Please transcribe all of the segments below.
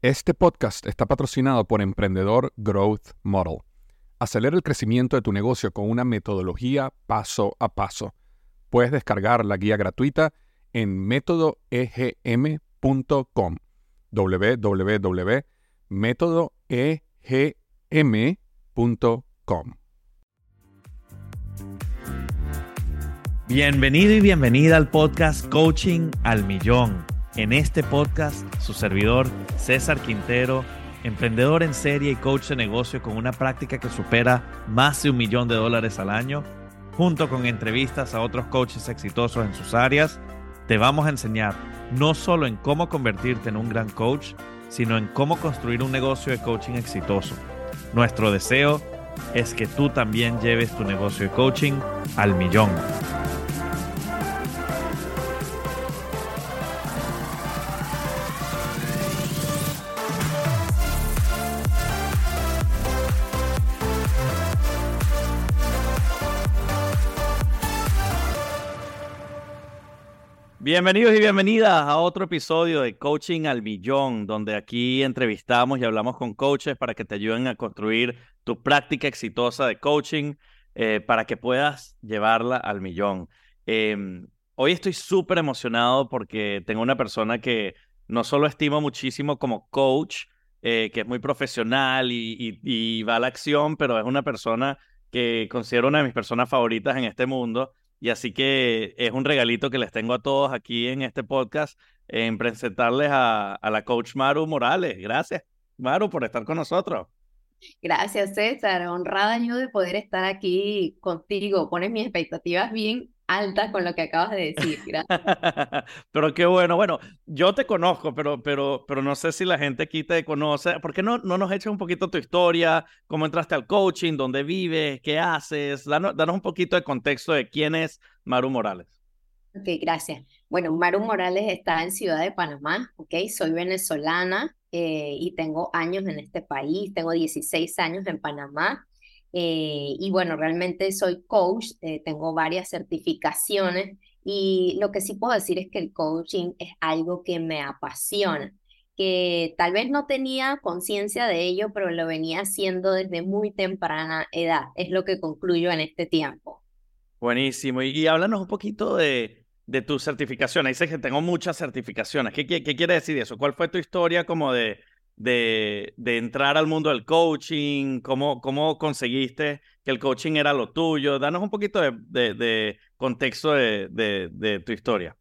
Este podcast está patrocinado por Emprendedor Growth Model. Acelera el crecimiento de tu negocio con una metodología paso a paso. Puedes descargar la guía gratuita en métodoegm.com. www.métodoegm.com. Bienvenido y bienvenida al podcast Coaching al Millón. En este podcast, su servidor César Quintero, emprendedor en serie y coach de negocio con una práctica que supera más de un millón de dólares al año, junto con entrevistas a otros coaches exitosos en sus áreas, te vamos a enseñar no solo en cómo convertirte en un gran coach, sino en cómo construir un negocio de coaching exitoso. Nuestro deseo es que tú también lleves tu negocio de coaching al millón. Bienvenidos y bienvenidas a otro episodio de Coaching al Millón, donde aquí entrevistamos y hablamos con coaches para que te ayuden a construir tu práctica exitosa de coaching eh, para que puedas llevarla al millón. Em, hoy estoy súper emocionado porque tengo una persona que no solo estimo muchísimo como coach, eh, que es muy profesional y, y va a la acción, pero es una persona que considero una de mis personas favoritas en este mundo y así que es un regalito que les tengo a todos aquí en este podcast en presentarles a, la coach Maru Morales. Gracias, Maru, por estar con nosotros. Gracias, César. Honrada yo de poder estar aquí contigo. Pones mis expectativas bien alta con lo que acabas de decir. pero qué bueno. Bueno, yo te conozco, pero, pero, pero no sé si la gente aquí te conoce. ¿Por qué no, no nos echas un poquito tu historia? ¿Cómo entraste al coaching? ¿Dónde vives? ¿Qué haces? Danos, un poquito de contexto de quién es Maru Morales. Ok, gracias. Bueno, Maru Morales está en Ciudad de Panamá, ok, soy venezolana eh, y tengo años en este país, tengo 16 años en Panamá. Eh, y bueno, realmente soy coach, eh, tengo varias certificaciones y lo que sí puedo decir es que el coaching es algo que me apasiona, que tal vez no tenía conciencia de ello, pero lo venía haciendo desde muy temprana edad. Es lo que concluyo en este tiempo. Buenísimo. Y, háblanos un poquito de, de tus certificaciones. Dices que tengo muchas certificaciones. ¿Qué, qué, qué quiere decir eso? ¿Cuál fue tu historia como de, de, entrar al mundo del coaching? ¿Cómo, ¿Cómo conseguiste que el coaching era lo tuyo? Danos un poquito de, contexto de, tu historia.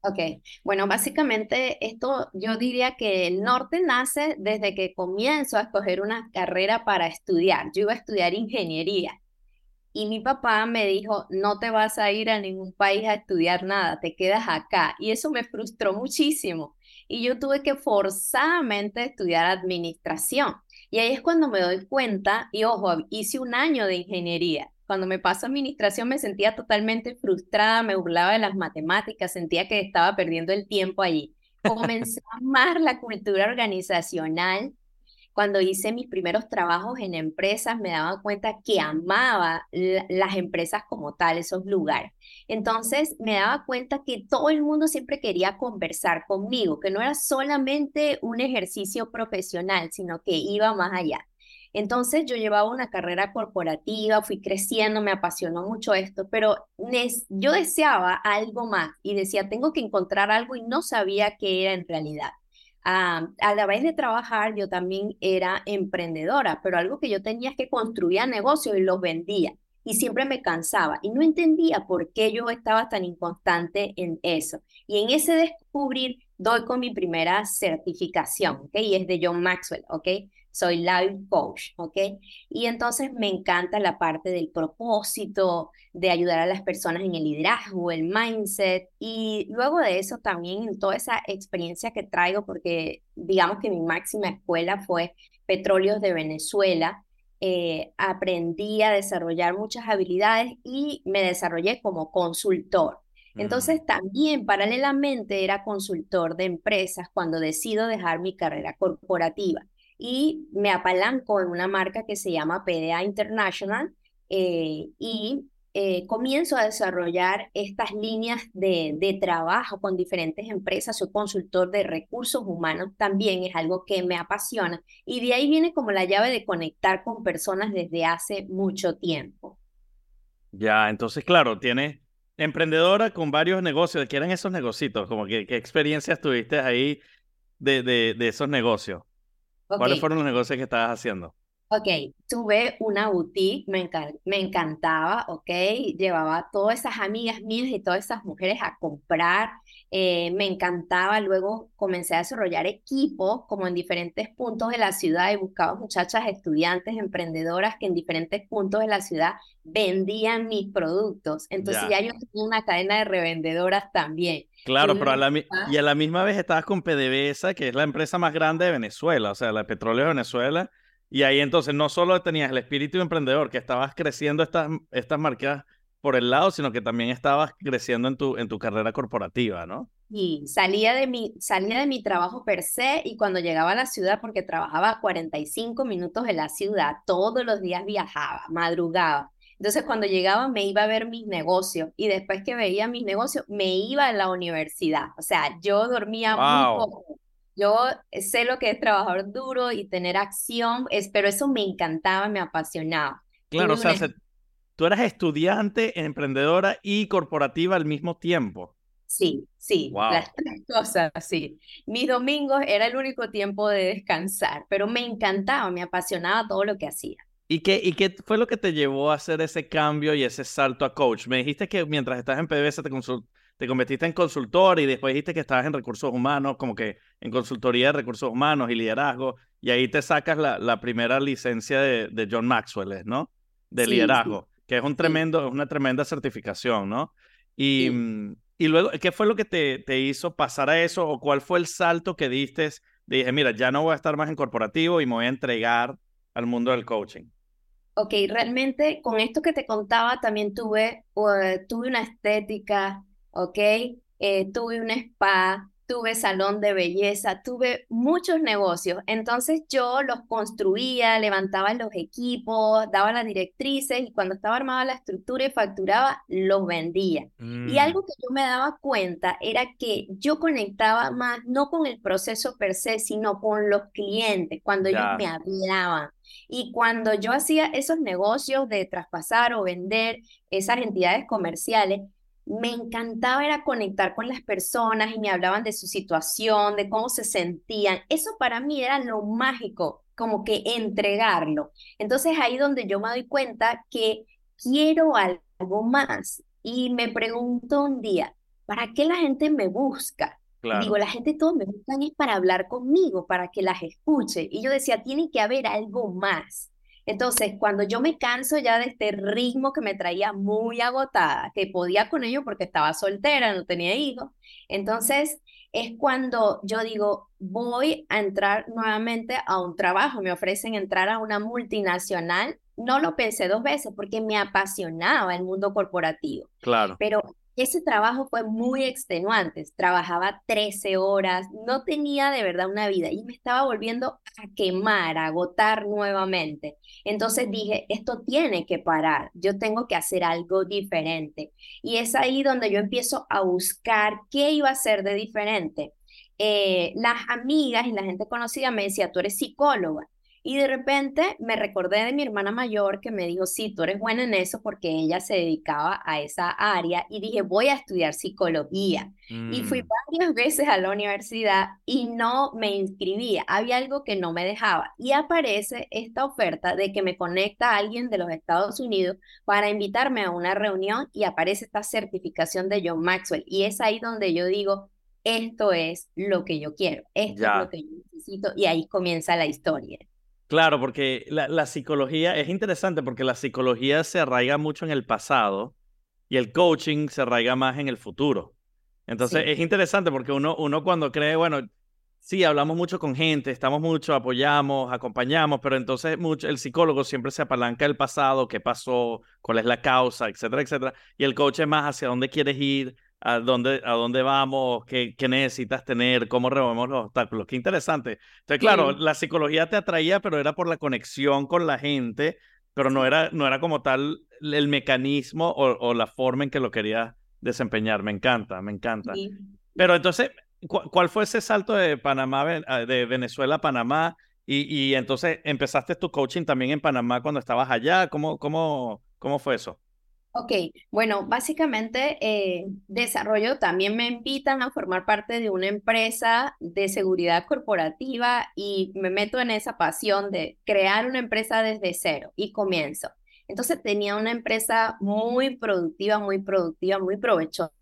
Ok, bueno, básicamente esto yo diría que el norte nace desde que comienzo a escoger una carrera para estudiar. Yo iba a estudiar ingeniería y mi papá me dijo, no te vas a ir a ningún país a estudiar nada, te quedas acá. Y eso me frustró muchísimo y yo tuve que forzadamente estudiar administración. Y ahí es cuando me doy cuenta, y ojo, hice un año de ingeniería. Cuando me pasó administración me sentía totalmente frustrada, me burlaba de las matemáticas, sentía que estaba perdiendo el tiempo allí. Comencé a amar la cultura organizacional, cuando hice mis primeros trabajos en empresas, me daba cuenta que amaba las empresas como tal, esos lugares. Entonces, me daba cuenta que todo el mundo siempre quería conversar conmigo, que no era solamente un ejercicio profesional, sino que iba más allá. Entonces yo llevaba una carrera corporativa, fui creciendo, me apasionó mucho esto, pero yo deseaba algo más y decía, tengo que encontrar algo y no sabía qué era en realidad a la vez de trabajar, yo también era emprendedora, pero algo que yo tenía es que construía negocios y los vendía. Y siempre me cansaba y no entendía por qué yo estaba tan inconstante en eso. Y en ese descubrir doy con mi primera certificación, ¿ok? Y es de John Maxwell, ¿ok? Soy life coach, ¿ok? Y entonces me encanta la parte del propósito, de ayudar a las personas en el liderazgo, el mindset, y luego de eso también en toda esa experiencia que traigo, porque digamos que mi máxima escuela fue Petróleos de Venezuela, eh, aprendí a desarrollar muchas habilidades y me desarrollé como consultor. Entonces también paralelamente era consultor de empresas cuando decido dejar mi carrera corporativa y me apalanco en una marca que se llama PDA International eh, y eh, comienzo a desarrollar estas líneas de, de, trabajo con diferentes empresas. Soy consultor de recursos humanos, también es algo que me apasiona. Y de ahí viene como la llave de conectar con personas desde hace mucho tiempo. Ya, entonces, claro, tiene emprendedora con varios negocios. ¿Qué eran esos negocios? Como que, ¿Qué experiencias tuviste ahí de, de esos negocios? ¿Cuáles fueron los negocios que estabas haciendo? Ok, tuve una boutique, me, me encantaba, ok, llevaba todas esas amigas mías y todas esas mujeres a comprar, eh, me encantaba, luego comencé a desarrollar equipos como en diferentes puntos de la ciudad y buscaba muchachas estudiantes, emprendedoras que en diferentes puntos de la ciudad vendían mis productos, entonces ya, yo tenía una cadena de revendedoras también. Claro, pero a la, y a la misma vez estabas con PDVSA, que es la empresa más grande de Venezuela, o sea, la de Petróleo de Venezuela, y ahí entonces no solo tenías el espíritu emprendedor, que estabas creciendo estas, estas marcas por el lado, sino que también estabas creciendo en tu, en tu carrera corporativa, ¿no? Y salía de, mi, salía de mi trabajo per se y cuando llegaba a la ciudad, porque trabajaba 45 minutos en la ciudad, todos los días viajaba, madrugaba. Entonces cuando llegaba me iba a ver mis negocios y después que veía mis negocios me iba a la universidad. O sea, yo dormía muy poco yo sé lo que es trabajar duro y tener acción, es, pero eso me encantaba, me apasionaba. Claro, o sea, tú eras estudiante, emprendedora y corporativa al mismo tiempo. Sí, sí, las tres cosas, sí. Mis domingos era el único tiempo de descansar, pero me encantaba, me apasionaba todo lo que hacía. ¿Y qué, ¿Y qué fue lo que te llevó a hacer ese cambio y ese salto a coach? Me dijiste que mientras estás en PBS te, consult te convertiste en consultor y después dijiste que estabas en recursos humanos, como que en consultoría de recursos humanos y liderazgo, y ahí te sacas la, la primera licencia de, de, John Maxwell, ¿no? De liderazgo, que es un tremendo, es una tremenda certificación, ¿no? Y, mm, y luego, ¿qué fue lo que te, te hizo pasar a eso o cuál fue el salto que diste? Dije, mira, ya no voy a estar más en corporativo y me voy a entregar al mundo del coaching. Ok, realmente con esto que te contaba también tuve, uh, tuve una estética, ¿ok? Eh, tuve un spa, tuve salón de belleza, tuve muchos negocios. Entonces yo los construía, levantaba los equipos, daba las directrices y cuando estaba armada la estructura y facturaba, los vendía. Y mm. algo que yo me daba cuenta era que yo conectaba más no con el proceso per se, sino con los clientes, cuando ellos me hablaban. Y cuando yo hacía esos negocios de traspasar o vender esas entidades comerciales, me encantaba era conectar con las personas y me hablaban de su situación, de cómo se sentían. Eso para mí era lo mágico, como que entregarlo. Entonces ahí donde yo me doy cuenta que quiero algo más y me pregunto un día, ¿para qué la gente me busca? Digo, la gente todos me buscan es para hablar conmigo, para que las escuche. Y yo decía, tiene que haber algo más. Entonces, cuando yo me canso ya de este ritmo que me traía muy agotada, que podía con ello porque estaba soltera, no tenía hijos, entonces es cuando yo digo, voy a entrar nuevamente a un trabajo, me ofrecen entrar a una multinacional. No lo pensé dos veces porque me apasionaba el mundo corporativo. Claro. Pero ese trabajo fue muy extenuante. Trabajaba 13 horas, no tenía de verdad una vida y me estaba volviendo a quemar, a agotar nuevamente. Entonces dije, esto tiene que parar, yo tengo que hacer algo diferente. Y es ahí donde yo empiezo a buscar qué iba a ser de diferente. Eh, las amigas y la gente conocida me decía, tú eres psicóloga. Y de repente me recordé de mi hermana mayor que me dijo, sí, tú eres buena en eso porque ella se dedicaba a esa área y dije, voy a estudiar psicología. Y fui mm. varias veces a la universidad y no me inscribía, había algo que no me dejaba. Y aparece esta oferta de que me conecta a alguien de los Estados Unidos para invitarme a una reunión y aparece esta certificación de John Maxwell. Y es ahí donde yo digo, esto es lo que yo quiero, esto es lo que yo necesito y ahí comienza la historia. Claro, porque la, psicología es interesante porque la psicología se arraiga mucho en el pasado y el coaching se arraiga más en el futuro. Entonces es interesante porque uno, uno cuando cree, bueno, sí, hablamos mucho con gente, estamos mucho, apoyamos, acompañamos, pero entonces mucho, el psicólogo siempre se apalanca del pasado, qué pasó, cuál es la causa, etcétera, etcétera. Y el coach es más hacia dónde quieres ir, a dónde, a dónde vamos, qué, qué necesitas tener, cómo removemos los obstáculos. Qué interesante. Entonces, claro, la psicología te atraía, pero era por la conexión con la gente, pero no era, no era como tal el mecanismo o, o la forma en que lo querías desempeñar. Me encanta, me encanta. Pero entonces, ¿cuál fue ese salto de Panamá, ah, de Venezuela a Panamá? Y, y, entonces empezaste tu coaching también en Panamá cuando estabas allá. ¿Cómo, cómo, cómo fue eso? Ok, bueno, básicamente eh, desarrollo también me invitan a formar parte de una empresa de seguridad corporativa y me meto en esa pasión de crear una empresa desde cero y comienzo. Entonces tenía una empresa muy productiva, muy productiva, muy provechosa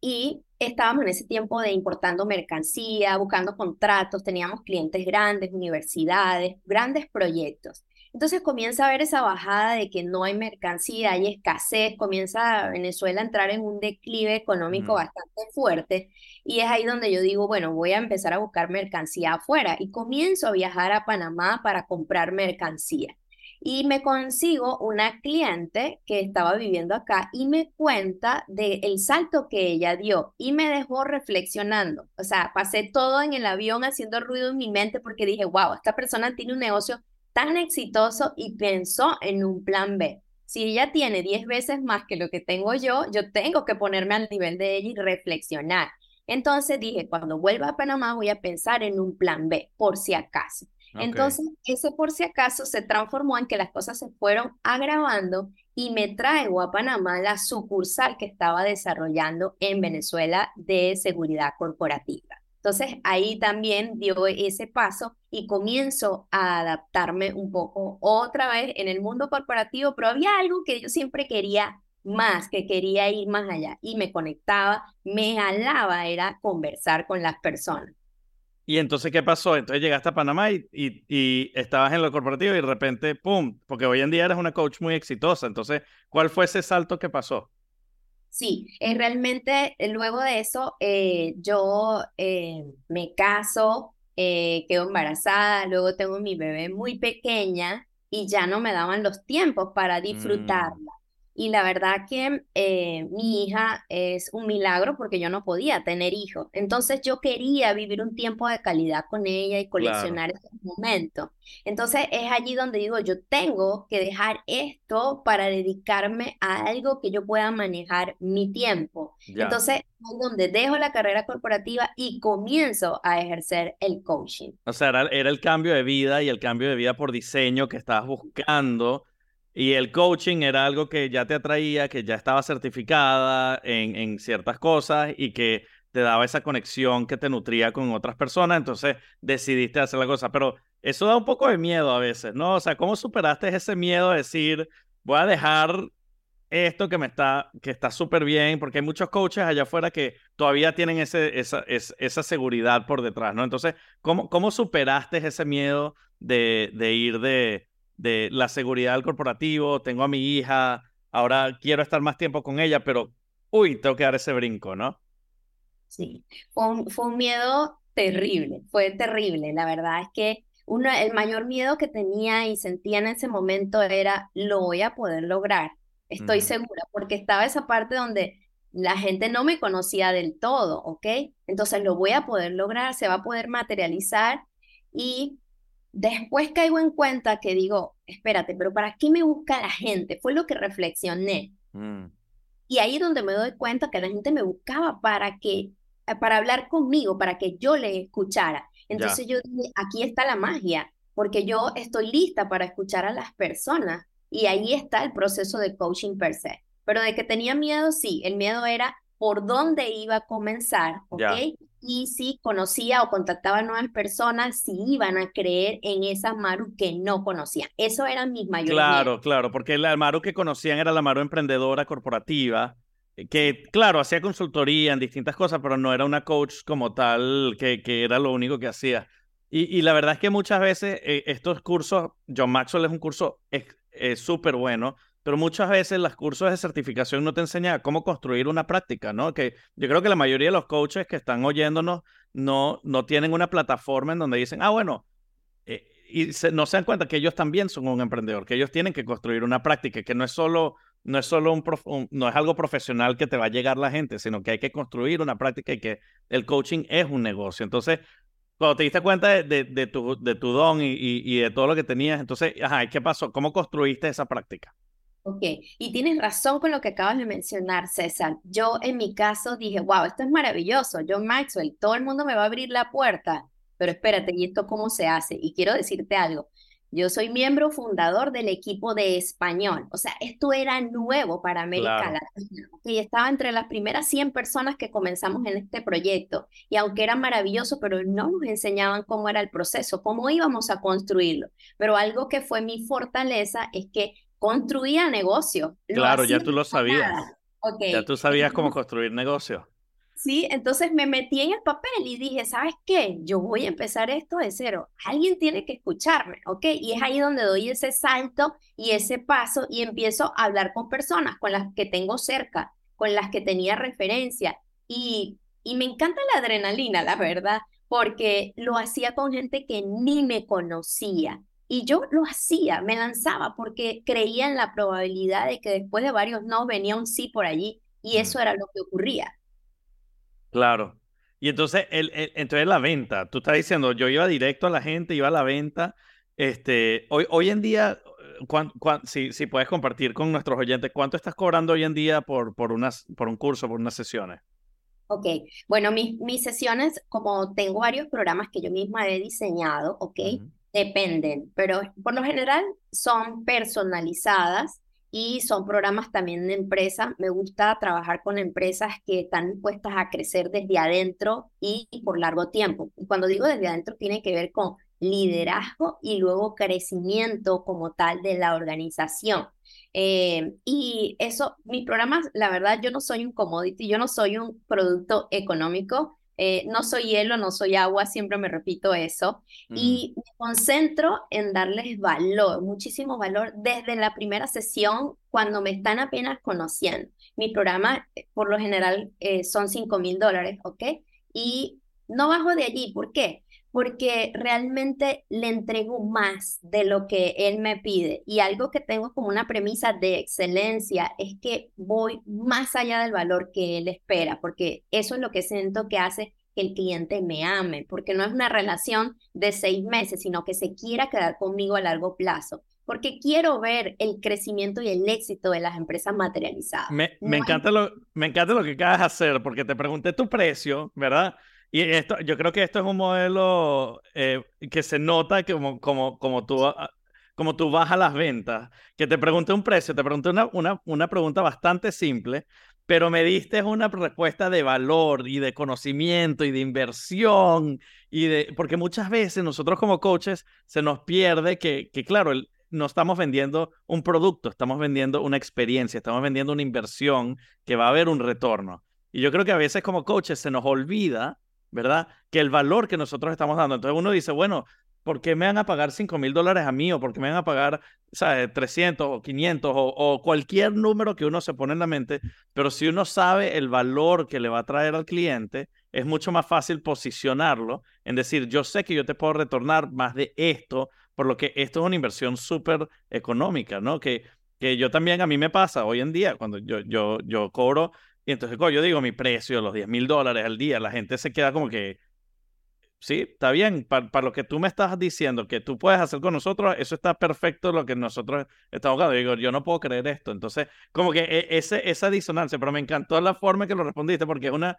y estábamos en ese tiempo de importando mercancía, buscando contratos, teníamos clientes grandes, universidades, grandes proyectos. Entonces comienza a haber esa bajada de que no hay mercancía, hay escasez, comienza Venezuela a entrar en un declive económico bastante fuerte y es ahí donde yo digo, bueno, voy a empezar a buscar mercancía afuera y comienzo a viajar a Panamá para comprar mercancía y me consigo una cliente que estaba viviendo acá y me cuenta del salto que ella dio y me dejó reflexionando. O sea, pasé todo en el avión haciendo ruido en mi mente porque dije, wow, esta persona tiene un negocio tan exitoso y pensó en un plan B. Si ella tiene 10 veces más que lo que tengo yo, yo tengo que ponerme al nivel de ella y reflexionar. Entonces dije, cuando vuelva a Panamá voy a pensar en un plan B, por si acaso. Entonces, ese por si acaso se transformó en que las cosas se fueron agravando y me traigo a Panamá la sucursal que estaba desarrollando en Venezuela de seguridad corporativa. Entonces, ahí también dio ese paso y comienzo a adaptarme un poco otra vez en el mundo corporativo, pero había algo que yo siempre quería más, que quería ir más allá y me conectaba, me alaba, era conversar con las personas. Y entonces, ¿qué pasó? Entonces llegaste a Panamá y, y, estabas en lo corporativo y de repente, ¡pum! Porque hoy en día eres una coach muy exitosa. Entonces, ¿cuál fue ese salto que pasó? Sí, es realmente eh, luego de eso eh, yo eh, me caso, quedo embarazada, luego tengo mi bebé muy pequeña y ya no me daban los tiempos para mm. Y la verdad que eh, mi hija es un milagro porque yo no podía tener hijos. Entonces yo quería vivir un tiempo de calidad con ella y coleccionar esos momentos. Entonces es allí donde digo, yo tengo que dejar esto para dedicarme a algo que yo pueda manejar mi tiempo. Entonces es donde dejo la carrera corporativa y comienzo a ejercer el coaching. O sea, era, era el cambio de vida y el cambio de vida por diseño que estabas buscando y el coaching era algo que ya te atraía, que ya estaba certificada en, en, ciertas cosas y que te daba esa conexión que te nutría con otras personas, entonces decidiste hacer la cosa. Pero eso da un poco de miedo a veces, ¿no? O sea, ¿cómo superaste ese miedo de decir, voy a dejar esto que me está, que está súper bien? Porque hay muchos coaches allá afuera que todavía tienen ese, esa, esa seguridad por detrás, ¿no? Entonces, ¿cómo, cómo superaste ese miedo de, de ir de de la seguridad del corporativo, tengo a mi hija, ahora quiero estar más tiempo con ella, pero, uy, tengo que dar ese brinco, ¿no? Sí, fue un, miedo terrible, fue terrible. La verdad es que uno, el mayor miedo que tenía y sentía en ese momento era, lo voy a poder lograr, estoy segura, porque estaba esa parte donde la gente no me conocía del todo, ¿ok? Entonces lo voy a poder lograr, se va a poder materializar y Después caigo en cuenta que digo, espérate, pero ¿para qué me busca la gente? Fue lo que reflexioné. Mm. Y ahí es donde me doy cuenta que la gente me buscaba para que, eh, para hablar conmigo, para que yo le escuchara. Entonces yo dije, aquí está la magia, porque yo estoy lista para escuchar a las personas. Y ahí está el proceso de coaching per se. Pero de que tenía miedo, sí, el miedo era por dónde iba a comenzar, ¿ok? Y si conocía o contactaba a nuevas personas, si iban a creer en esa Maru que no conocían. Eso eran mis mayores Claro, claro, porque la Maru que conocían era la Maru emprendedora corporativa, eh, que claro, hacía consultoría en distintas cosas, pero no era una coach como tal, que, que era lo único que hacía. Y, la verdad es que muchas veces eh, estos cursos, John Maxwell es un curso súper bueno, pero muchas veces los cursos de certificación no te enseñan cómo construir una práctica, ¿no? Que yo creo que la mayoría de los coaches que están oyéndonos no, no tienen una plataforma en donde dicen, ah, bueno, eh, y no se dan cuenta que ellos también son un emprendedor, que ellos tienen que construir una práctica, que no es solo, no es solo un, no es algo profesional que te va a llegar la gente, sino que hay que construir una práctica y que el coaching es un negocio. Entonces, cuando te diste cuenta de, de, tu, de tu don y, y, de todo lo que tenías, entonces, ajá, ¿qué pasó? ¿Cómo construiste esa práctica? Ok, y tienes razón con lo que acabas de mencionar, César. Yo en mi caso dije, wow, esto es maravilloso. Yo, Maxwell, todo el mundo me va a abrir la puerta, pero espérate, ¿y esto cómo se hace? Y quiero decirte algo. Yo soy miembro fundador del equipo de español. O sea, esto era nuevo para América Latina. Y estaba entre las primeras 100 personas que comenzamos en este proyecto. Y aunque era maravilloso, pero no nos enseñaban cómo era el proceso, cómo íbamos a construirlo. Pero algo que fue mi fortaleza es que construía negocio. Claro, ya tú lo sabías. Ya tú sabías cómo construir negocio. Sí, entonces me metí en el papel y dije, ¿sabes qué? Yo voy a empezar esto de cero. Alguien tiene que escucharme, ¿ok? Y es ahí donde doy ese salto y ese paso y empiezo a hablar con personas con las que tengo cerca, con las que tenía referencia. Y, y me encanta la adrenalina, la verdad, porque lo hacía con gente que ni me conocía. Y yo lo hacía, me lanzaba porque creía en la probabilidad de que después de varios no venía un sí por allí y eso era lo que ocurría. Claro. Y entonces, el, entonces la venta, tú estás diciendo, yo iba directo a la gente, iba a la venta. Este, hoy, hoy en día, si, si puedes compartir con nuestros oyentes, ¿cuánto estás cobrando hoy en día por, por, unas, por un curso, por unas sesiones? Ok, bueno, mis, mis sesiones, como tengo varios programas que yo misma he diseñado, ok, dependen, pero por lo general son personalizadas y son programas también de empresa. Me gusta trabajar con empresas que están dispuestas a crecer desde adentro y por largo tiempo. Y cuando digo desde adentro tiene que ver con liderazgo y luego crecimiento como tal de la organización. Eh, y eso, mis programas, la verdad, yo no soy un commodity, yo no soy un producto económico, eh, no soy hielo, no soy agua, siempre me repito eso. Y me concentro en darles valor, muchísimo valor desde la primera sesión cuando me están apenas conociendo. Mi programa, eh, por lo general, eh, son 5 mil dólares, ¿ok? Y no bajo de allí, ¿por qué? Porque realmente le entrego más de lo que él me pide. Y algo que tengo como una premisa de excelencia es que voy más allá del valor que él espera, porque eso es lo que siento que hace que el cliente me ame, porque no es una relación de seis meses, sino que se quiera quedar conmigo a largo plazo, porque quiero ver el crecimiento y el éxito de las empresas materializadas. Me, me encanta, lo, me encanta lo que acabas de hacer, porque te pregunté tu precio, ¿verdad? Y esto, yo creo que esto es un modelo eh, que se nota como, como, como, tú, ah, como tú bajas las ventas, que te pregunté un precio, te pregunté una, una, una pregunta bastante simple, pero me diste una respuesta de valor y de conocimiento y de inversión, y de, porque muchas veces nosotros como coaches se nos pierde que, que claro, no estamos vendiendo un producto, estamos vendiendo una experiencia, estamos vendiendo una inversión que va a haber un retorno. Y yo creo que a veces como coaches se nos olvida ¿verdad? Que el valor que nosotros estamos dando. Entonces uno dice, bueno, ¿por qué me van a pagar 5 mil dólares a mí o por qué me van a pagar, ¿sabes? 300 o 500 o, cualquier número que uno se pone en la mente? Pero si uno sabe el valor que le va a traer al cliente, es mucho más fácil posicionarlo en decir, yo sé que yo te puedo retornar más de esto, por lo que esto es una inversión súper económica, ¿no? Que, que yo también, a mí me pasa hoy en día, cuando yo, yo, yo cobro y entonces, yo digo mi precio, los 10 mil dólares al día, la gente se queda como que, sí, está bien, para, lo que tú me estás diciendo que tú puedes hacer con nosotros, eso está perfecto lo que nosotros estamos hablando. Digo, yo no puedo creer esto. Entonces, como que e, ese, esa disonancia, pero me encantó la forma en que lo respondiste, porque es una,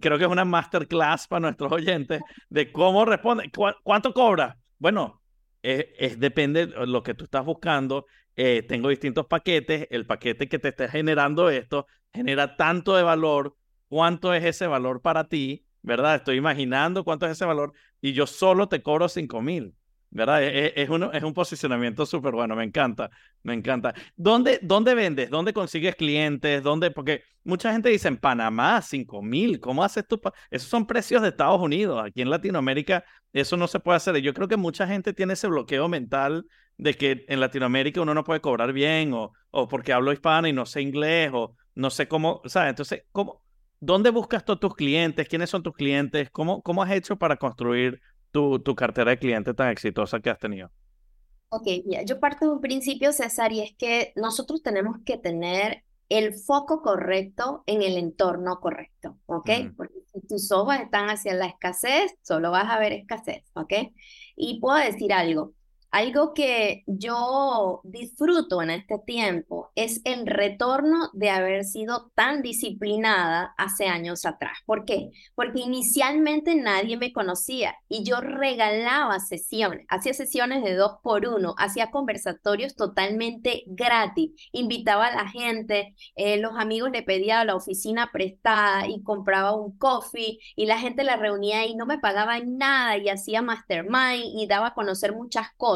creo que es una masterclass para nuestros oyentes de cómo responde, cuánto cobra. Bueno, es, depende de lo que tú estás buscando. Eh, tengo distintos paquetes. El paquete que te esté generando esto genera tanto de valor. ¿Cuánto es ese valor para ti? ¿Verdad? Estoy imaginando cuánto es ese valor y yo solo te cobro 5 mil. ¿Verdad? Es, es, uno, es un posicionamiento súper bueno, me encanta, me encanta. ¿Dónde, ¿Dónde vendes? ¿Dónde consigues clientes? ¿Dónde? Porque mucha gente dice en Panamá, 5 mil, ¿cómo haces tú? Esos son precios de Estados Unidos, aquí en Latinoamérica eso no se puede hacer. Yo creo que mucha gente tiene ese bloqueo mental de que en Latinoamérica uno no puede cobrar bien o, o porque hablo hispano y no sé inglés o no sé cómo, ¿sabes? Entonces, ¿cómo, ¿dónde buscas todos tus clientes? ¿Quiénes son tus clientes? ¿Cómo, cómo has hecho para construir tu, tu cartera de clientes tan exitosa que has tenido? Ok, mira, yo parto de un principio, César, y es que nosotros tenemos que tener el foco correcto en el entorno correcto, ¿ok? Porque si tus ojos están hacia la escasez, solo vas a ver escasez, ¿ok? Y puedo decir algo, algo que yo disfruto en este tiempo es el retorno de haber sido tan disciplinada hace años atrás. ¿Por qué? Porque inicialmente nadie me conocía y yo regalaba sesiones, hacía sesiones de dos por uno, hacía conversatorios totalmente gratis, invitaba a la gente, eh, los amigos le pedía la oficina prestada y compraba un coffee y la gente la reunía y no me pagaba nada y hacía mastermind y daba a conocer muchas cosas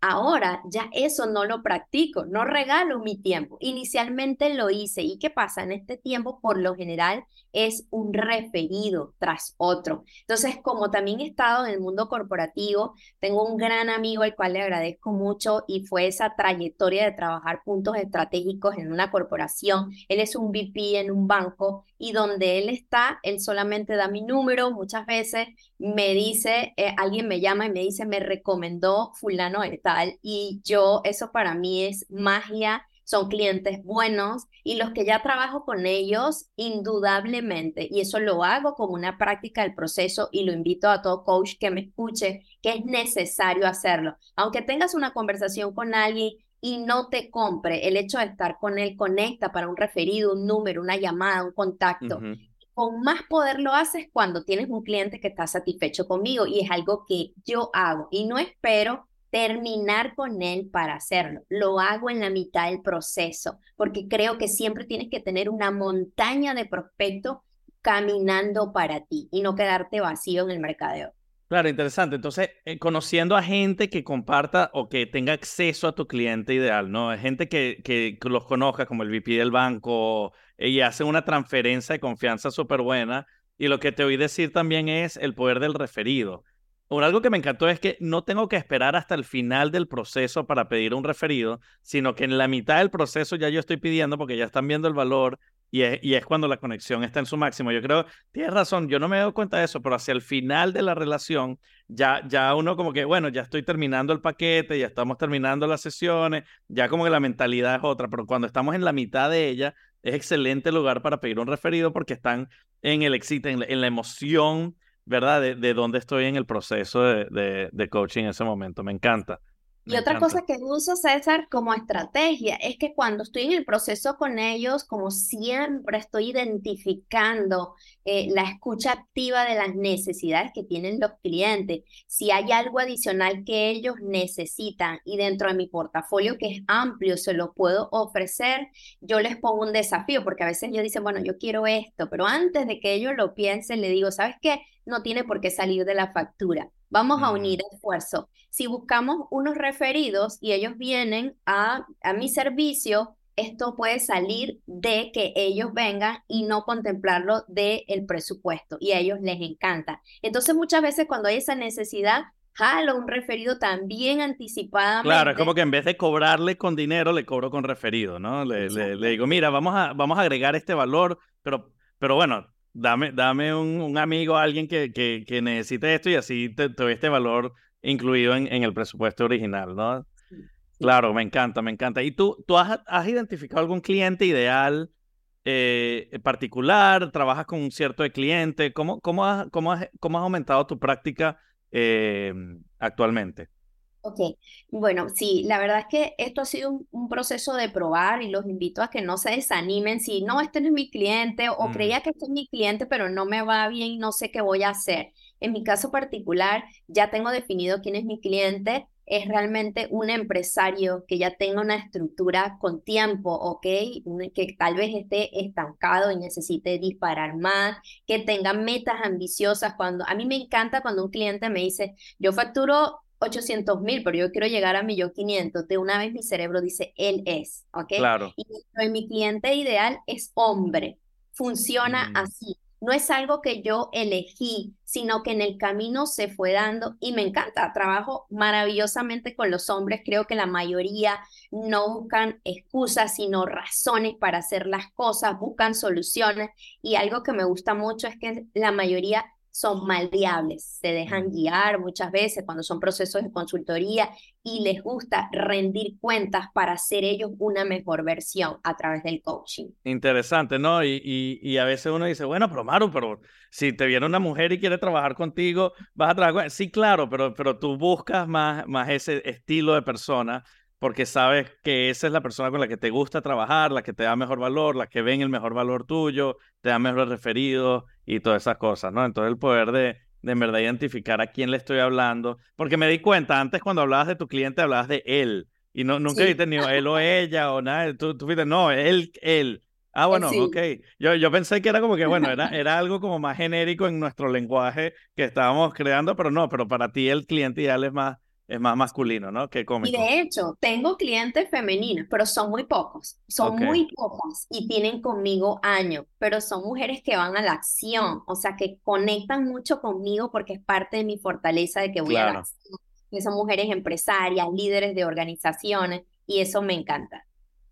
Ahora ya eso no lo practico, no regalo mi tiempo. Inicialmente lo hice y ¿qué pasa? En este tiempo, por lo general, es un referido tras otro. Entonces, como también he estado en el mundo corporativo, tengo un gran amigo al cual le agradezco mucho y fue esa trayectoria de trabajar puntos estratégicos en una corporación. Él es un VP en un banco y donde él está, él solamente da mi número. Muchas veces me dice, eh, alguien me llama y me dice, me recomendó fulano de tal y yo, eso para mí es magia son clientes buenos y los que ya trabajo con ellos, indudablemente, y eso lo hago como una práctica del proceso y lo invito a todo coach que me escuche, que es necesario hacerlo. Aunque tengas una conversación con alguien y no te compre, el hecho de estar con él conecta para un referido, un número, una llamada, un contacto. Con más poder lo haces cuando tienes un cliente que está satisfecho conmigo y es algo que yo hago y no espero terminar con él para hacerlo. Lo hago en la mitad del proceso, porque creo que siempre tienes que tener una montaña de prospectos caminando para ti y no quedarte vacío en el mercadeo. Claro, interesante. Entonces, eh, conociendo a gente que comparta o que tenga acceso a tu cliente ideal, ¿no? Gente que, que los conozca como el VP del banco y hace una transferencia de confianza súper buena. Y lo que te oí decir también es el poder del referido algo que me encantó es que no tengo que esperar hasta el final del proceso para pedir un referido, sino que en la mitad del proceso ya yo estoy pidiendo porque ya están viendo el valor y es, cuando la conexión está en su máximo. Yo creo, tienes razón, yo no me he dado cuenta de eso, pero hacia el final de la relación ya, ya uno como que, bueno, ya estoy terminando el paquete, ya estamos terminando las sesiones, ya como que la mentalidad es otra, pero cuando estamos en la mitad de ella, es excelente lugar para pedir un referido porque están en el éxito, en la emoción ¿verdad? De, de dónde estoy en el proceso de, de, coaching en ese momento. Me encanta. Y otra cosa que uso, César, como estrategia, es que cuando estoy en el proceso con ellos, como siempre estoy identificando eh, la escucha activa de las necesidades que tienen los clientes, si hay algo adicional que ellos necesitan y dentro de mi portafolio que es amplio, se lo puedo ofrecer, yo les pongo un desafío, porque a veces ellos dicen, bueno, yo quiero esto, pero antes de que ellos lo piensen, le digo, ¿sabes qué? no tiene por qué salir de la factura. Vamos a unir esfuerzo. Si buscamos unos referidos y ellos vienen a, a mi servicio, esto puede salir de que ellos vengan y no contemplarlo del el presupuesto y a ellos les encanta. Entonces muchas veces cuando hay esa necesidad, jalo un referido también anticipadamente. Claro, es como que en vez de cobrarle con dinero, le cobro con referido, ¿no? Le, le, digo, mira, vamos a, vamos a agregar este valor, pero, pero bueno, dame, dame un, un amigo, alguien que, que, que, necesite esto y así te, doy este valor incluido en, en, el presupuesto original, ¿no? Claro, me encanta, me encanta. ¿Y tú, tú has, has identificado algún cliente ideal eh, particular? ¿Trabajas con un cierto de cliente? ¿Cómo, cómo, has, cómo, has, cómo has aumentado tu práctica eh, actualmente? Ok, bueno, sí, la verdad es que esto ha sido un, proceso de probar y los invito a que no se desanimen si no, este no es mi cliente o mm. creía que este es mi cliente, pero no me va bien no sé qué voy a hacer. En mi caso particular, ya tengo definido quién es mi cliente, es realmente un empresario que ya tenga una estructura con tiempo, ¿ok? Que tal vez esté estancado y necesite disparar más, que tenga metas ambiciosas. Cuando a mí me encanta cuando un cliente me dice, yo facturo 800 mil, pero yo quiero llegar a millón 500, de una vez mi cerebro dice, él es, ¿ok? Claro. Y mi cliente ideal es hombre, funciona Mm. así. No es algo que yo elegí, sino que en el camino se fue dando y me encanta. Trabajo maravillosamente con los hombres. Creo que la mayoría no buscan excusas, sino razones para hacer las cosas, buscan soluciones. Y algo que me gusta mucho es que la mayoría son maldeables, se dejan guiar muchas veces cuando son procesos de consultoría y les gusta rendir cuentas para ser ellos una mejor versión a través del coaching. Interesante, ¿no? Y, y, y, a veces uno dice, bueno, pero Maru, pero si te viene una mujer y quiere trabajar contigo, vas a trabajar. Sí, claro, pero, pero tú buscas más, más ese estilo de persona porque sabes que esa es la persona con la que te gusta trabajar, la que te da mejor valor, la que ven el mejor valor tuyo, te da mejores referidos y todas esas cosas, ¿no? Entonces el poder de, de en verdad identificar a quién le estoy hablando, porque me di cuenta, antes cuando hablabas de tu cliente hablabas de él, y no, nunca sí. viste ni él o ella o nada, tú, tú viste, no, él, él. Ah, bueno, sí. ok. Yo, yo pensé que era como que, bueno, era, era algo como más genérico en nuestro lenguaje que estábamos creando, pero no, pero para ti el cliente ideal es más es más masculino, ¿no? Que cómico. Y de hecho, tengo clientes femeninos, pero son muy pocos, son okay. muy pocos y tienen conmigo años, pero son mujeres que van a la acción, o sea, que conectan mucho conmigo porque es parte de mi fortaleza de que voy claro. a la acción. Que son mujeres empresarias, líderes de organizaciones y eso me encanta.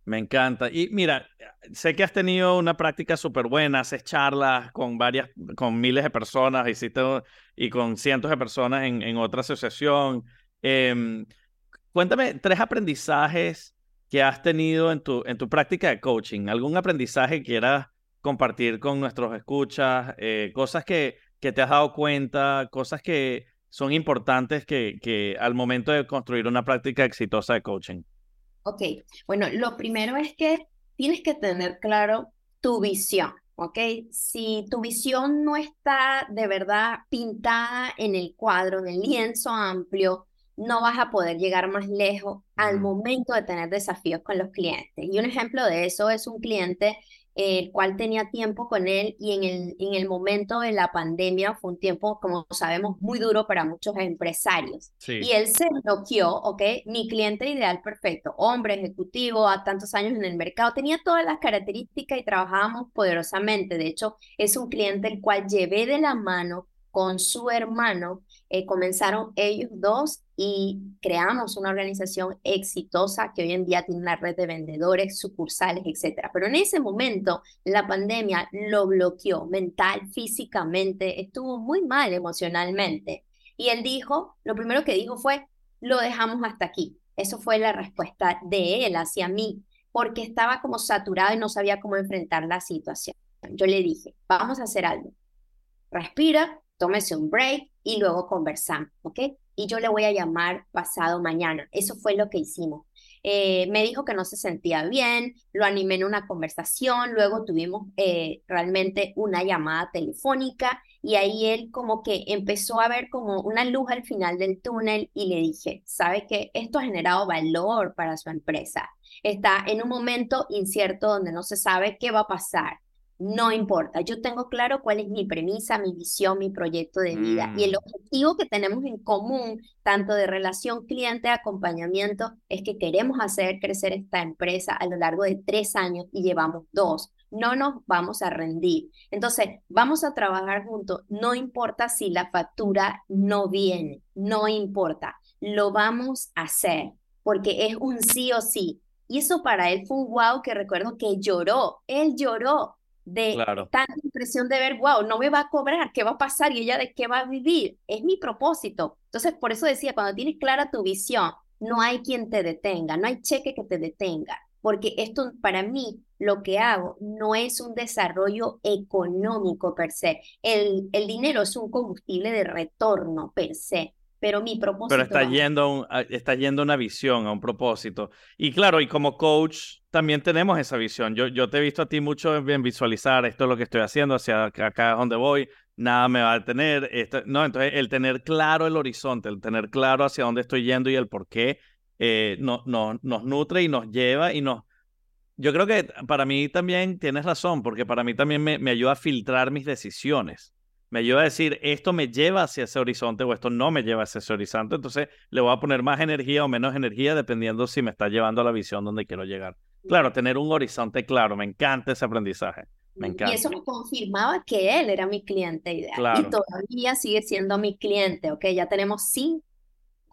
Me encanta. Y mira, sé que has tenido una práctica súper buena, haces charlas con varias, con miles de personas, hiciste y con cientos de personas en, en otra asociación. Eh, cuéntame tres aprendizajes que has tenido en tu, en tu práctica de coaching. ¿Algún aprendizaje que quieras compartir con nuestros escuchas? Eh, cosas que, que te has dado cuenta, cosas que son importantes que, que al momento de construir una práctica exitosa de coaching. Ok, bueno, lo primero es que tienes que tener claro tu visión. ¿ok? Si tu visión no está de verdad pintada en el cuadro, en el lienzo amplio, no vas a poder llegar más lejos al momento de tener desafíos con los clientes. Y un ejemplo de eso es un cliente el cual tenía tiempo con él y en el, en el momento de la pandemia fue un tiempo, como sabemos, muy duro para muchos empresarios. Sí. Y él se bloqueó, ¿ok? Mi cliente ideal perfecto, hombre, ejecutivo, a tantos años en el mercado, tenía todas las características y trabajábamos poderosamente. De hecho, es un cliente el cual llevé de la mano con su hermano, eh, comenzaron ellos dos y creamos una organización exitosa que hoy en día tiene una red de vendedores, sucursales, etcétera. Pero en ese momento la pandemia lo bloqueó mental, físicamente, estuvo muy mal emocionalmente. Y él dijo, lo primero que dijo fue, lo dejamos hasta aquí. Eso fue la respuesta de él hacia mí, porque estaba como saturado y no sabía cómo enfrentar la situación. Yo le dije, vamos a hacer algo. Respira, tómese un break y luego conversamos, ¿ok? Y yo le voy a llamar pasado mañana. Eso fue lo que hicimos. Eh, me dijo que no se sentía bien, lo animé en una conversación, luego tuvimos eh, realmente una llamada telefónica y ahí él como que empezó a ver como una luz al final del túnel y le dije, ¿sabe que Esto ha generado valor para su empresa. Está en un momento incierto donde no se sabe qué va a pasar no importa, yo tengo claro cuál es mi premisa, mi visión, mi proyecto de vida Mm. y el objetivo que tenemos en común, tanto de relación cliente, acompañamiento, es que queremos hacer crecer esta empresa a lo largo de tres años y llevamos dos. No nos vamos a rendir. Entonces, vamos a trabajar juntos. No importa si la factura no viene, no importa. Lo vamos a hacer porque es un sí o sí. Y eso para él fue un wow que recuerdo que lloró. Él lloró de Claro. tanta impresión de ver, wow, no me va a cobrar, ¿qué va a pasar? Y ella de qué va a vivir. Es mi propósito. Entonces, por eso decía, cuando tienes clara tu visión, no hay quien te detenga, no hay cheque que te detenga, porque esto para mí lo que hago no es un desarrollo económico per se. El, el dinero es un combustible de retorno per se, pero mi propósito Pero está yendo, a un- está yendo a una visión, a un propósito. Y claro, y como coach también tenemos esa visión. Yo, yo te he visto a ti mucho en visualizar esto es lo que estoy haciendo, hacia acá acá es donde voy, nada me va a detener. Esto, no, entonces el tener claro el horizonte, el tener claro hacia dónde estoy yendo y el por qué, eh, no, no- nos nutre y nos lleva y nos... Yo creo que para mí también tienes razón, porque para mí también me, me ayuda a filtrar mis decisiones. Me ayuda a decir, esto me lleva hacia ese horizonte o esto no me lleva hacia ese horizonte. Entonces le voy a poner más energía o menos energía dependiendo si me está llevando a la visión donde quiero llegar. Claro, tener un horizonte claro, me encanta ese aprendizaje. Me encanta. Y eso me confirmaba que él era mi cliente ideal. Y todavía sigue siendo mi cliente, ¿ok? Ya tenemos cinco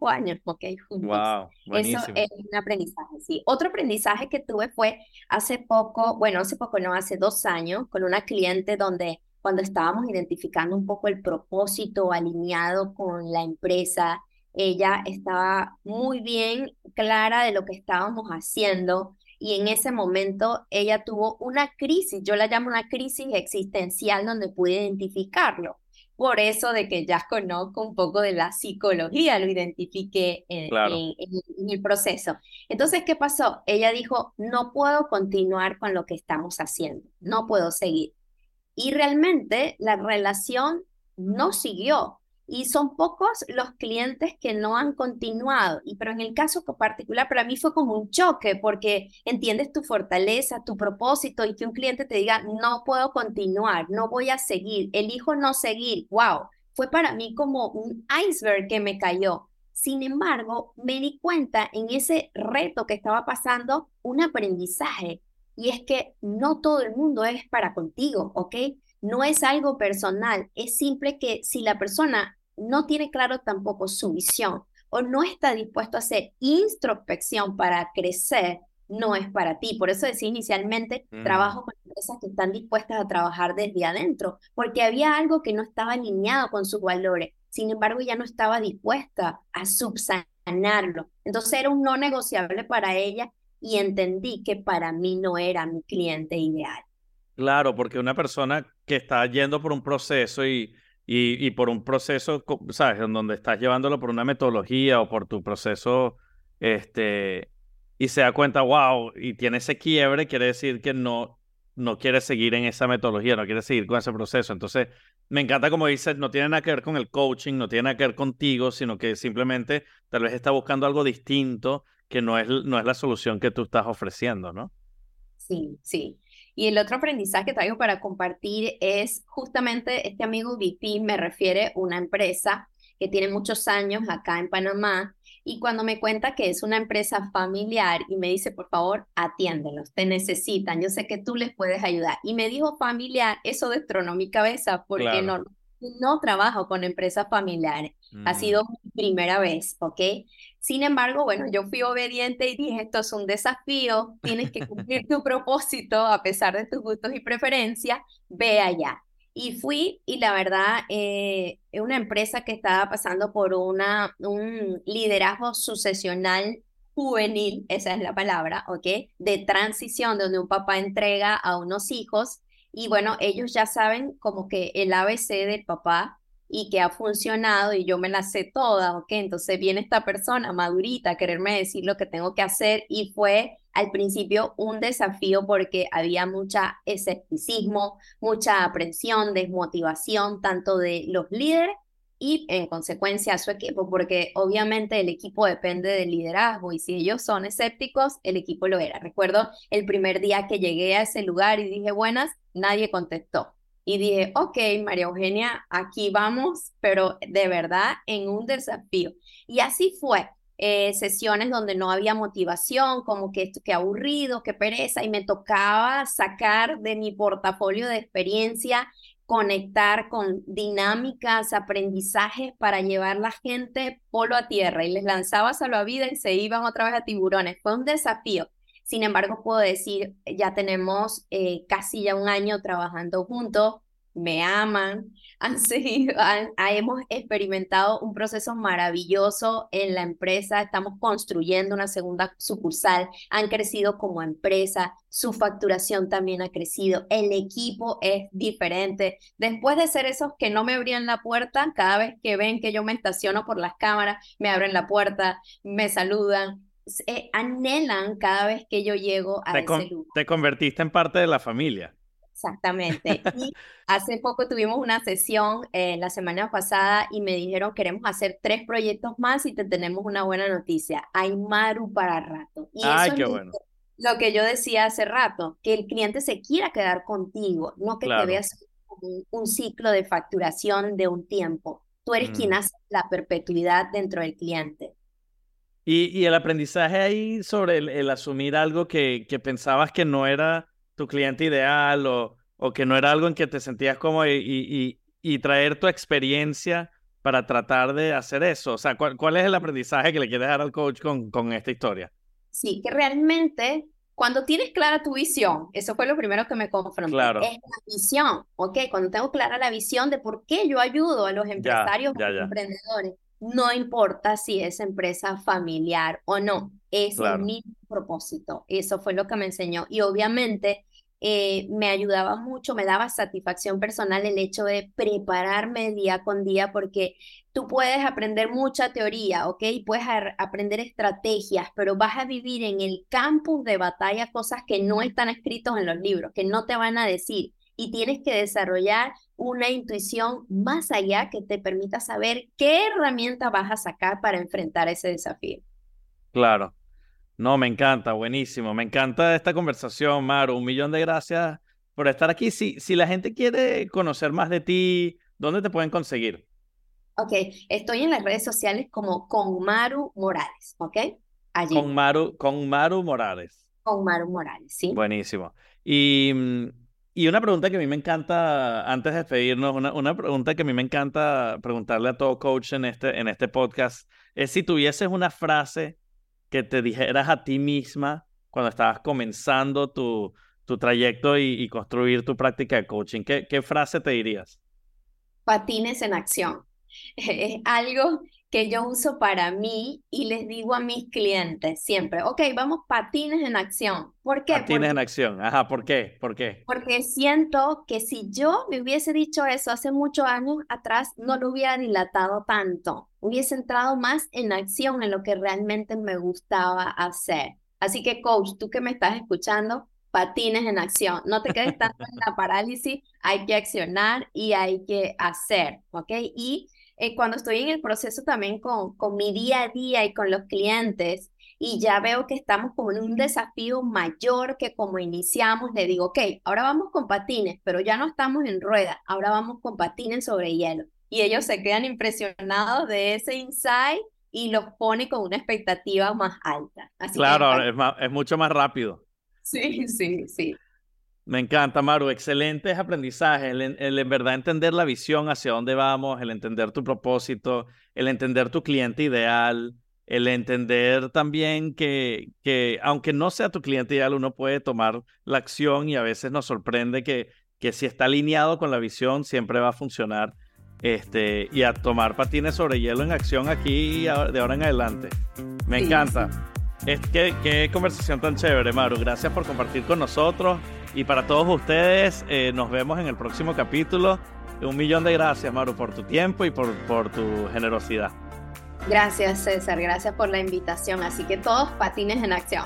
años, ¿ok? Juntos. Wow, buenísimo. Eso es un aprendizaje, sí. Otro aprendizaje que tuve fue hace poco, bueno, hace poco no, hace dos años, con una cliente donde cuando estábamos identificando un poco el propósito alineado con la empresa, ella estaba muy bien clara de lo que estábamos haciendo y en ese momento ella tuvo una crisis, yo la llamo una crisis existencial donde pude identificarlo. Por eso de que ya conozco un poco de la psicología, lo identifiqué en, en el proceso. Entonces, ¿qué pasó? Ella dijo, no puedo continuar con lo que estamos haciendo, no puedo seguir. Y realmente la relación no siguió. Y son pocos los clientes que no han continuado. Y pero en el caso particular, para mí fue como un choque porque entiendes tu fortaleza, tu propósito y que un cliente te diga, no puedo continuar, no voy a seguir, elijo no seguir. ¡Wow! Fue para mí como un iceberg que me cayó. Sin embargo, me di cuenta en ese reto que estaba pasando un aprendizaje y es que no todo el mundo es para contigo, ¿ok? No es algo personal, es simple que si la persona no tiene claro tampoco su visión o no está dispuesto a hacer introspección para crecer, no es para ti. Por eso decía inicialmente, mm. trabajo con empresas que están dispuestas a trabajar desde adentro, porque había algo que no estaba alineado con sus valores. Sin embargo, ya no estaba dispuesta a subsanarlo. Entonces era un no negociable para ella y entendí que para mí no era mi cliente ideal. Claro, porque una persona que está yendo por un proceso y, y, por un proceso, ¿sabes? En donde estás llevándolo por una metodología o por tu proceso, este, y se da cuenta, wow, y tiene ese quiebre, quiere decir que no, no quiere seguir en esa metodología, no quiere seguir con ese proceso. Entonces, me encanta como dices, no tiene nada que ver con el coaching, no tiene nada que ver contigo, sino que simplemente tal vez está buscando algo distinto que no es, no es la solución que tú estás ofreciendo, ¿no? Sí, sí. Y el otro aprendizaje que traigo para compartir es justamente este amigo VP me refiere a una empresa que tiene muchos años acá en Panamá y cuando me cuenta que es una empresa familiar y me dice, por favor, atiéndelos, te necesitan, yo sé que tú les puedes ayudar. Y me dijo familiar, eso destronó mi cabeza porque no, no trabajo con empresas familiares. Ha mm. sido mi primera vez, ¿ok? Sin embargo, bueno, yo fui obediente y dije, esto es un desafío, tienes que cumplir tu propósito a pesar de tus gustos y preferencias, ve allá. Y fui y la verdad, eh, es una empresa que estaba pasando por una, un liderazgo sucesional juvenil, esa es la palabra, ¿ok? De transición, donde un papá entrega a unos hijos y bueno, ellos ya saben como que el ABC del papá y que ha funcionado y yo me la sé toda, ¿ok? Entonces viene esta persona madurita a quererme decir lo que tengo que hacer y fue al principio un desafío porque había mucha escepticismo, mucha aprensión, desmotivación, tanto de los líderes y en consecuencia a su equipo, porque obviamente el equipo depende del liderazgo y si ellos son escépticos, el equipo lo era. Recuerdo el primer día que llegué a ese lugar y dije buenas, nadie contestó. Y dije, ok, María Eugenia, aquí vamos, pero de verdad en un desafío. Y así fue. Eh, sesiones donde no había motivación, como que, que aburrido, que pereza, y me tocaba sacar de mi portafolio de experiencia, conectar con dinámicas, aprendizajes para llevar la gente polo a tierra y les lanzaba salvavidas y se iban otra vez a tiburones. Fue un desafío. Sin embargo, puedo decir, ya tenemos eh, casi ya un año trabajando juntos, me aman, han seguido, hemos experimentado un proceso maravilloso en la empresa, estamos construyendo una segunda sucursal, han crecido como empresa, su facturación también ha crecido, el equipo es diferente. Después de ser esos que no me abrían la puerta, cada vez que ven que yo me estaciono por las cámaras, me abren la puerta, me saludan, eh, anhelan cada vez que yo llego a te ese lugar. Te convertiste en parte de la familia. Exactamente. Y hace poco tuvimos una sesión eh, la semana pasada y me dijeron queremos hacer tres proyectos más y te tenemos una buena noticia. Hay Maru para rato. Y Ay, qué bueno. Lo que yo decía hace rato, que el cliente se quiera quedar contigo, no que te veas un, ciclo de facturación de un tiempo. Tú eres quien mm. hace la perpetuidad dentro del cliente. Y, y el aprendizaje ahí sobre el, asumir algo que, que, pensabas que no era tu cliente ideal o, o que no era algo en que te sentías como y, y, y traer tu experiencia para tratar de hacer eso. O sea, ¿cuál, cuál es el aprendizaje que le quieres dar al coach con, con esta historia? Sí, que realmente cuando tienes clara tu visión, eso fue lo primero que me confrontó. Claro. Es la visión, ¿ok? Cuando tengo clara la visión de por qué yo ayudo a los empresarios, a los emprendedores, no importa si es empresa familiar o no, es mi propósito. Eso fue lo que me enseñó. Y obviamente eh, me ayudaba mucho, me daba satisfacción personal el hecho de prepararme día con día porque tú puedes aprender mucha teoría, ¿ok? Puedes aprender estrategias, pero vas a vivir en el campus de batalla cosas que no están escritos en los libros, que no te van a decir. Y tienes que desarrollar una intuición más allá que te permita saber qué herramienta vas a sacar para enfrentar ese desafío. Claro, no, me encanta, buenísimo. Me encanta esta conversación, Maru. Un millón de gracias por estar aquí. Si, si la gente quiere conocer más de ti, ¿dónde te pueden conseguir? Ok, estoy en las redes sociales como con Maru Morales, ¿ok? Allí. Con Maru, con Maru Morales. Con Maru Morales, sí. Buenísimo. Y, mm, y una pregunta que a mí me encanta, antes de despedirnos, una, una pregunta que a mí me encanta preguntarle a todo coach en este, en este podcast, es si tuvieses una frase que te dijeras a ti misma cuando estabas comenzando tu, tu trayecto y, construir tu práctica de coaching? ¿Qué, ¿Qué frase te dirías? Patines en acción. Es algo que yo uso para mí y les digo a mis clientes siempre, ok, vamos patines en acción. ¿Por qué? Patines en acción, ajá, ¿por qué? ¿Por qué? Porque siento que si yo me hubiese dicho eso hace muchos años atrás, no lo hubiera dilatado tanto, hubiese entrado más en acción en lo que realmente me gustaba hacer. Así que, coach, tú que me estás escuchando, patines en acción. No te quedes tanto en la parálisis, hay que accionar y hay que hacer, ¿ok? Y eh, cuando estoy en el proceso también con, con mi día a día y con los clientes y ya veo que estamos con un desafío mayor que como iniciamos, le digo, ok, ahora vamos con patines, pero ya no estamos en rueda, ahora vamos con patines sobre hielo. Y ellos se quedan impresionados de ese insight y los pone con una expectativa más alta. claro, es, es mucho más rápido. Sí, sí, sí. Me encanta, Maru. Excelentes aprendizajes. El, el, en verdad entender la visión hacia dónde vamos, el entender tu propósito, el entender tu cliente ideal, el entender también que, que aunque no sea tu cliente ideal, uno puede tomar la acción y a veces nos sorprende que, que si está alineado con la visión, siempre va a funcionar. Este, y a tomar patines sobre hielo en acción aquí de ahora en adelante. Me encanta. Es, qué, qué conversación tan chévere, Maru. Gracias por compartir con nosotros. Y para todos ustedes, eh, nos vemos en el próximo capítulo. Un millón de gracias, Maru, por tu tiempo y por, por tu generosidad. Gracias, César. Gracias por la invitación. Así que todos patines en acción.